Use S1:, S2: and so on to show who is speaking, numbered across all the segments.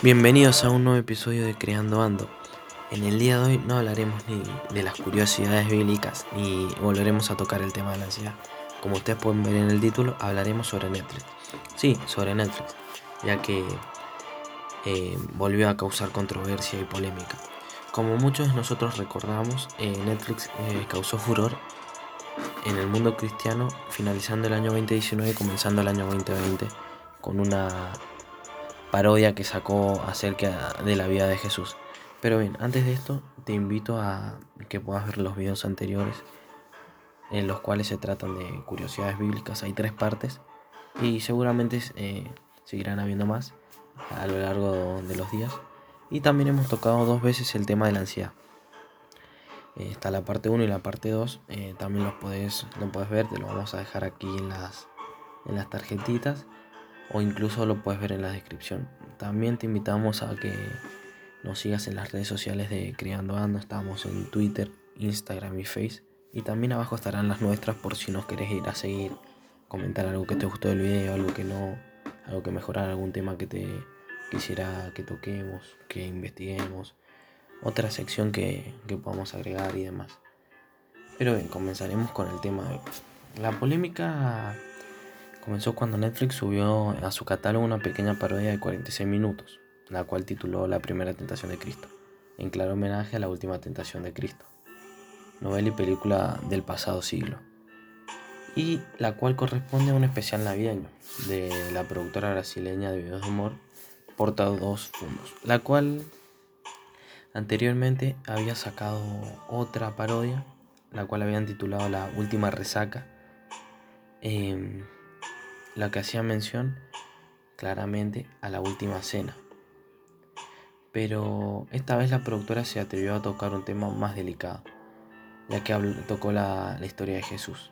S1: Bienvenidos a un nuevo episodio de Creando Ando. En el día de hoy no hablaremos ni de las curiosidades bíblicas ni volveremos a tocar el tema de la ansiedad. Como ustedes pueden ver en el título, hablaremos sobre Netflix. Sí, sobre Netflix, ya que eh, volvió a causar controversia y polémica. Como muchos de nosotros recordamos, eh, Netflix eh, causó furor en el mundo cristiano finalizando el año 2019 y comenzando el año 2020 con una parodia que sacó acerca de la vida de Jesús. Pero bien, antes de esto te invito a que puedas ver los videos anteriores en los cuales se tratan de curiosidades bíblicas. Hay tres partes y seguramente eh, seguirán habiendo más a lo largo de los días. Y también hemos tocado dos veces el tema de la ansiedad. Eh, está la parte 1 y la parte 2. Eh, también los puedes, lo puedes ver, te lo vamos a dejar aquí en las, en las tarjetitas o incluso lo puedes ver en la descripción. También te invitamos a que nos sigas en las redes sociales de Criando Ando. Estamos en Twitter, Instagram y Face. Y también abajo estarán las nuestras por si nos querés ir a seguir, comentar algo que te gustó del video, algo que no, algo que mejorar, algún tema que te quisiera que toquemos, que investiguemos, otra sección que, que podamos agregar y demás. Pero bien, comenzaremos con el tema de La polémica Comenzó cuando Netflix subió a su catálogo una pequeña parodia de 46 minutos, la cual tituló La primera tentación de Cristo, en claro homenaje a la última tentación de Cristo, novela y película del pasado siglo, y la cual corresponde a un especial navideño de la productora brasileña de videos de humor Porta dos Fundos, la cual anteriormente había sacado otra parodia, la cual habían titulado La última resaca. Eh, la que hacía mención claramente a la última cena. Pero esta vez la productora se atrevió a tocar un tema más delicado, ya que tocó la, la historia de Jesús.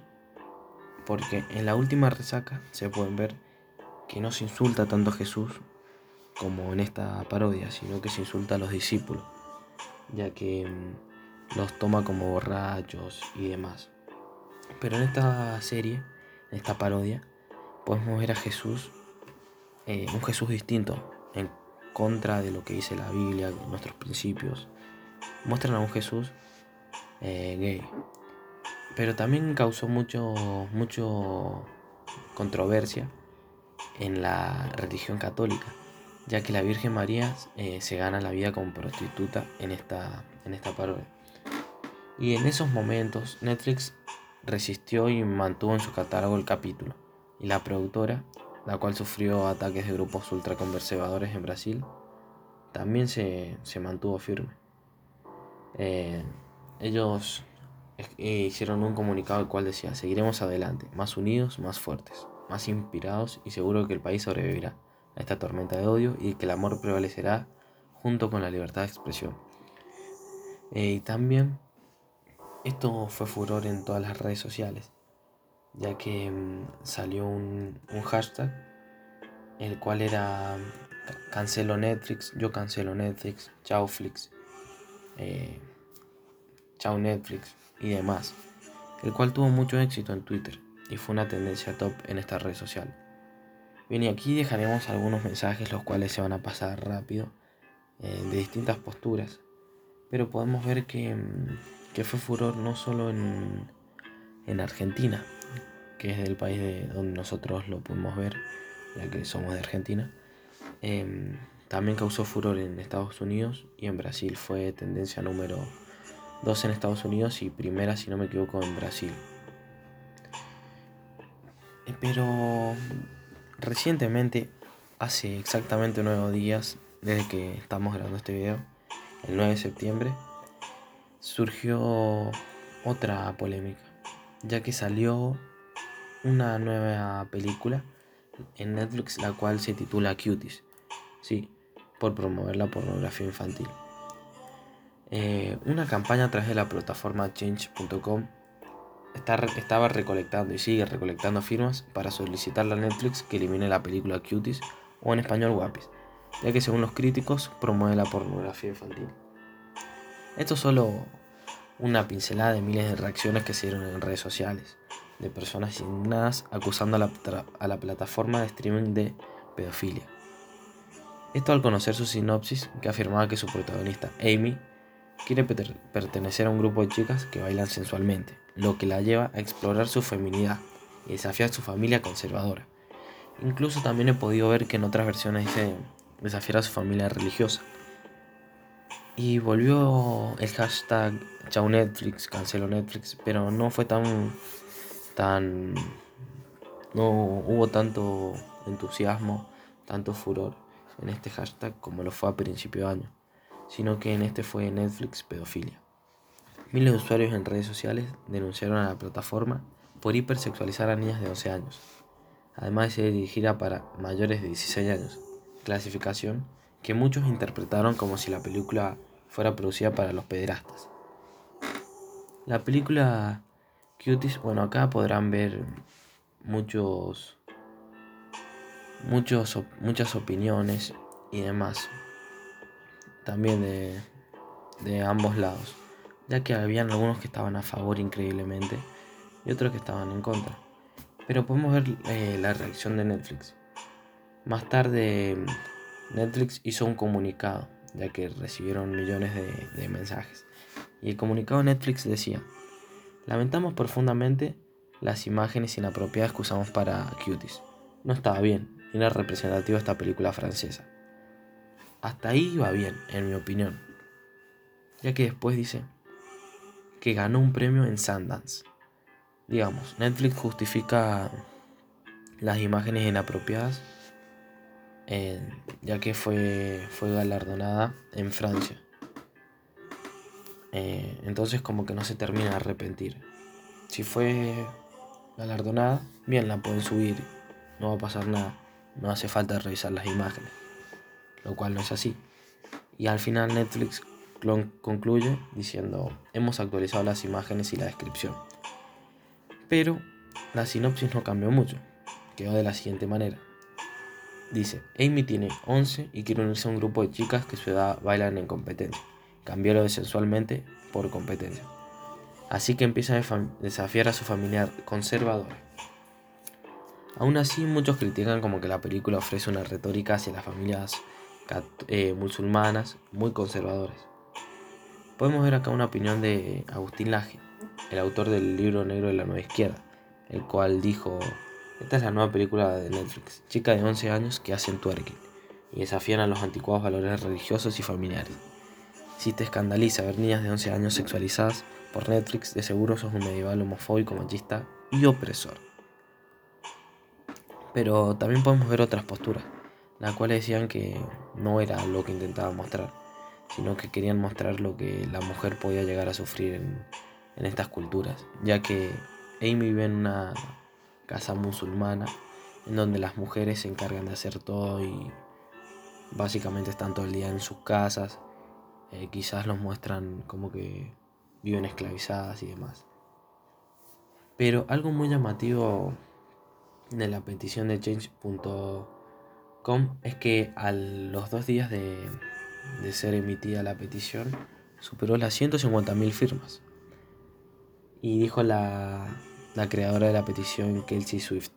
S1: Porque en la última resaca se pueden ver que no se insulta tanto a Jesús como en esta parodia, sino que se insulta a los discípulos, ya que mm, los toma como borrachos y demás. Pero en esta serie, en esta parodia, podemos ver a Jesús, eh, un Jesús distinto, en contra de lo que dice la Biblia, nuestros principios. Muestran a un Jesús eh, gay. Pero también causó mucho, mucho controversia en la religión católica, ya que la Virgen María eh, se gana la vida como prostituta en esta, en esta parodia. Y en esos momentos Netflix resistió y mantuvo en su catálogo el capítulo y la productora, la cual sufrió ataques de grupos ultraconservadores en Brasil, también se, mantuvo firme. Eh, ellos hicieron un comunicado el cual decía, seguiremos adelante, más unidos, más fuertes, más inspirados y seguro que el país sobrevivirá a esta tormenta de odio y que el amor prevalecerá junto con la libertad de expresión. Eh, y también esto fue furor en todas las redes sociales ya que mm, salió un, hashtag, el cual era cancelo Netflix, yo cancelo Netflix, chao Flix, eh, chao Netflix y demás, el cual tuvo mucho éxito en Twitter y fue una tendencia top en esta red social. Bien, y aquí dejaremos algunos mensajes los cuales se van a pasar rápido eh, de distintas posturas, pero podemos ver que, mm, que fue furor no solo en, en Argentina, que es del país de donde nosotros lo pudimos ver, ya que somos de Argentina. Em, también causó furor en Estados Unidos y en Brasil fue tendencia número 2 en Estados Unidos y primera, si no me equivoco, en Brasil. Eh, pero recientemente, hace exactamente nueve días desde que estamos grabando este video, el 9 de septiembre, surgió otra polémica, ya que salió una nueva película en Netflix, la cual se titula Cuties. Sí, por promover la pornografía infantil. Eh, una campaña a través de la plataforma change.com estaba recolectando y sigue recolectando firmas para solicitarle a Netflix que elimine la película Cuties o en español Guapis, ya que según los críticos promueve la pornografía infantil. Esto es solo una pincelada de miles de reacciones que se dieron en redes sociales de personas indignadas acusando a la, plataforma de streaming de pedofilia. Esto al conocer su sinopsis que afirmaba que su protagonista, Amy, quiere pertenecer a un grupo de chicas que bailan sensualmente, lo que la lleva a explorar su feminidad y desafiar a su familia conservadora. Incluso también he podido ver que en otras versiones dice desafiar a su familia religiosa. Y volvió el hashtag Chau Netflix, cancelo Netflix, pero no fue tan. Tan. no hubo tanto entusiasmo, tanto furor en este hashtag como lo fue a principio de año, sino que en este fue Netflix pedofilia. Miles de usuarios en redes sociales denunciaron a la plataforma por hipersexualizar a niñas de 11 años, además de ser dirigida para mayores de 16 años, clasificación que muchos interpretaron como si la película fuera producida para los pederastas. La película Cuties, bueno, acá podrán ver muchos, muchos, muchas opiniones y demás, también de, de ambos lados, ya que habían algunos que estaban a favor increíblemente y otros que estaban en contra. Pero podemos ver eh, la reacción de Netflix. Más tarde, Netflix hizo un comunicado, ya que recibieron millones de, mensajes. Y el comunicado de Netflix decía, lamentamos profundamente las imágenes inapropiadas que usamos para Cuties. No estaba bien, y era representativo esta película francesa. Hasta ahí iba bien, en mi opinión. Ya que después dice que ganó un premio en Sundance digamos, Netflix justifica las imágenes inapropiadas eh, ya que fue, fue galardonada en Francia. Eh, entonces como que no se termina de arrepentir. Si fue galardonada, bien la pueden subir, no va a pasar nada, no hace falta revisar las imágenes, lo cual no es así. Y al final Netflix concluye diciendo, hemos actualizado las imágenes y la descripción. Pero la sinopsis no cambió mucho. Quedó de la siguiente manera. Dice, Amy tiene 11 y quiere unirse a un grupo de chicas que su edad bailan en competencia. Cambió lo de por competencia. Así que empieza a desafiar a su familia conservadora. Aún así, muchos critican como que la película ofrece una retórica hacia las familias eh, musulmanas muy conservadoras. Podemos ver acá una opinión de Agustín Laje, el autor del libro negro de la nueva izquierda, el cual dijo, esta es la nueva película de Netflix, chica de 11 años que hacen twerking y desafían a los anticuados valores religiosos y familiares. Si te escandaliza ver niñas de 11 años sexualizadas por Netflix, de seguro sos un medieval homofóbico, machista y opresor. Pero también podemos ver otras posturas, las cuales decían que no era lo que intentaban mostrar, sino que querían mostrar lo que la mujer podía llegar a sufrir en, en estas culturas, ya que Amy vive en una casa musulmana en donde las mujeres se encargan de hacer todo y básicamente están todo el día en sus casas. Eh, quizás los muestran como que viven esclavizadas y demás. Pero algo muy llamativo de la petición de change.com es que a los dos días de, de ser emitida la petición superó las 150.000 firmas. Y dijo la, creadora de la petición, Kelsey Swift,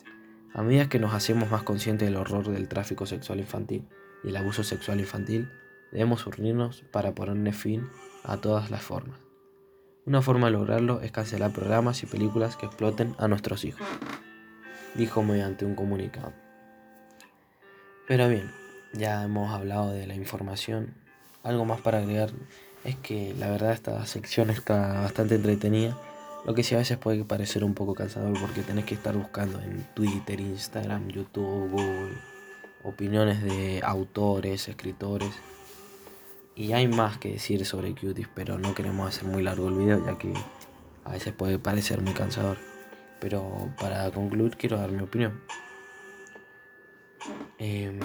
S1: a medida que nos hacemos más conscientes del horror del tráfico sexual infantil y el abuso sexual infantil, debemos unirnos para ponerle fin a todas las formas. Una forma de lograrlo es cancelar programas y películas que exploten a nuestros hijos, dijo mediante un comunicado. Pero bien, ya hemos hablado de la información. Algo más para agregar es que la verdad esta sección está bastante entretenida lo que sí a veces puede parecer un poco cansador porque tenés que estar buscando en Twitter, Instagram, YouTube, Google, opiniones de autores, escritores. Y hay más que decir sobre Cuties, pero no queremos hacer muy largo el video ya que a veces puede parecer muy cansador. Pero para concluir quiero dar mi opinión. Em,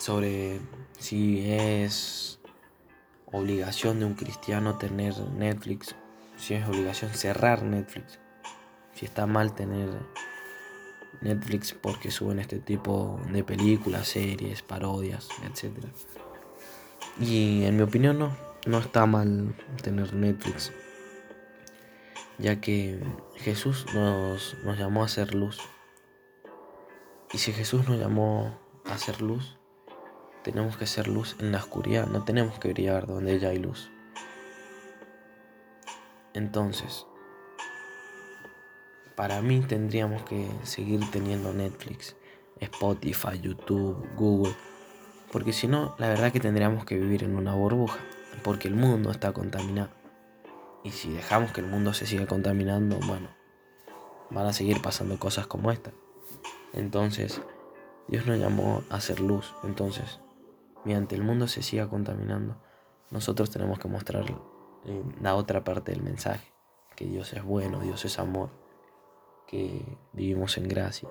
S1: sobre si es obligación de un cristiano tener Netflix si es obligación cerrar Netflix, si está mal tener Netflix porque suben este tipo de películas, series, parodias, etc. Y en mi opinión no, no está mal tener Netflix, ya que Jesús nos, nos llamó a ser luz. Y si Jesús nos llamó a ser luz, tenemos que ser luz en la oscuridad, no tenemos que brillar donde ya hay luz. Entonces, para mí tendríamos que seguir teniendo Netflix, Spotify, YouTube, Google, porque si no, la verdad que tendríamos que vivir en una burbuja, porque el mundo está contaminado. Y si dejamos que el mundo se siga contaminando, bueno, van a seguir pasando cosas como esta. Entonces, Dios nos llamó a hacer luz. Entonces, mientras el mundo se siga contaminando, nosotros tenemos que mostrar la otra parte del mensaje, que Dios es bueno, Dios es amor, que vivimos en gracia,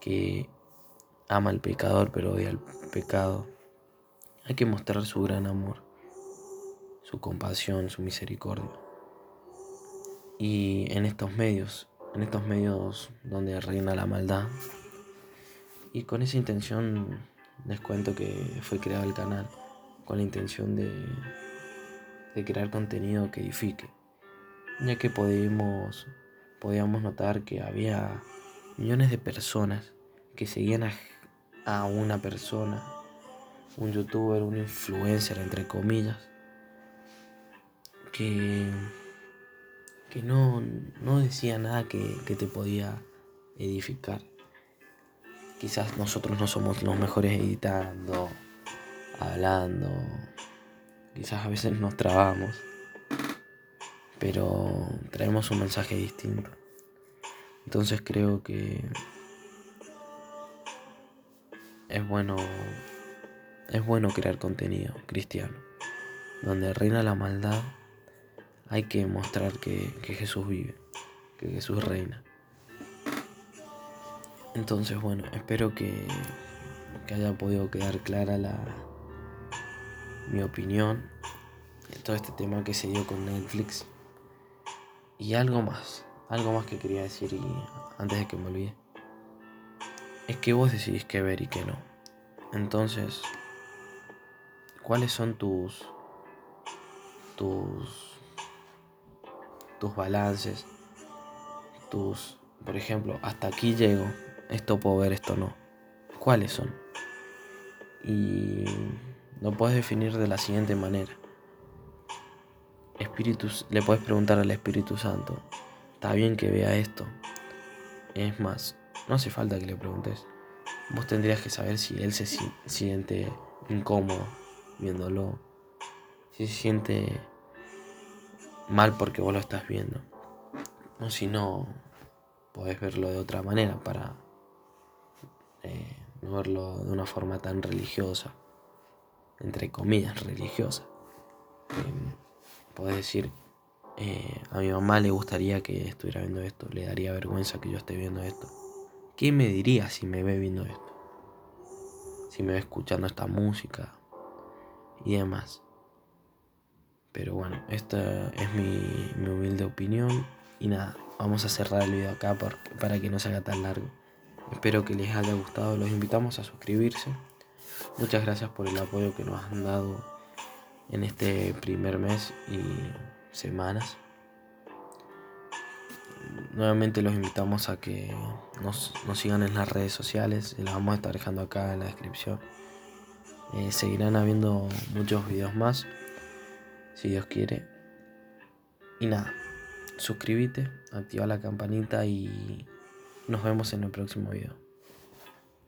S1: que ama al pecador pero odia al pecado. Hay que mostrar su gran amor, su compasión, su misericordia. Y en estos medios, en estos medios donde reina la maldad, y con esa intención les cuento que fue creado el canal, con la intención de crear contenido que edifique, ya que podíamos, podíamos notar que había millones de personas que seguían a, a una persona, un youtuber, un influencer, entre comillas, que, que no, no decía nada que, que te podía edificar. Quizás nosotros no somos los mejores editando, hablando, Quizás a veces nos trabamos, pero traemos un mensaje distinto. Entonces creo que es bueno es bueno crear contenido cristiano. Donde reina la maldad, hay que mostrar que, que Jesús vive, que Jesús reina. Entonces, bueno, espero que, que haya podido quedar clara la, mi opinión todo este tema que se dio con Netflix. Y algo más, algo más que quería decir y antes de que me olvide. Es que vos decidís qué ver y qué no. Entonces, ¿cuáles son tus tus tus balances? Tus, por ejemplo, hasta aquí llego, esto puedo ver, esto no. ¿Cuáles son? Y lo puedes definir de la siguiente manera. Espíritus, le puedes preguntar al Espíritu Santo, ¿está bien que vea esto? Es más, no hace falta que le preguntes. Vos tendrías que saber si él se siente incómodo viéndolo, si se siente mal porque vos lo estás viendo, o si no, podés verlo de otra manera para eh, no verlo de una forma tan religiosa entre comillas, religiosa. Eh, podés decir, eh, a mi mamá le gustaría que estuviera viendo esto, le daría vergüenza que yo esté viendo esto. ¿Qué me diría si me ve viendo esto? Si me ve escuchando esta música y demás. Pero bueno, esta es mi, mi humilde opinión. Y nada, vamos a cerrar el video acá para que no se haga tan largo. Espero que les haya gustado. Los invitamos a suscribirse Muchas gracias por el apoyo que nos han dado en este primer mes y semanas. Nuevamente los invitamos a que nos, sigan en las redes sociales, las vamos a estar dejando acá en la descripción. Eh, seguirán habiendo muchos videos más, si Dios quiere. Y nada, suscríbete, activa la campanita y nos vemos en el próximo video.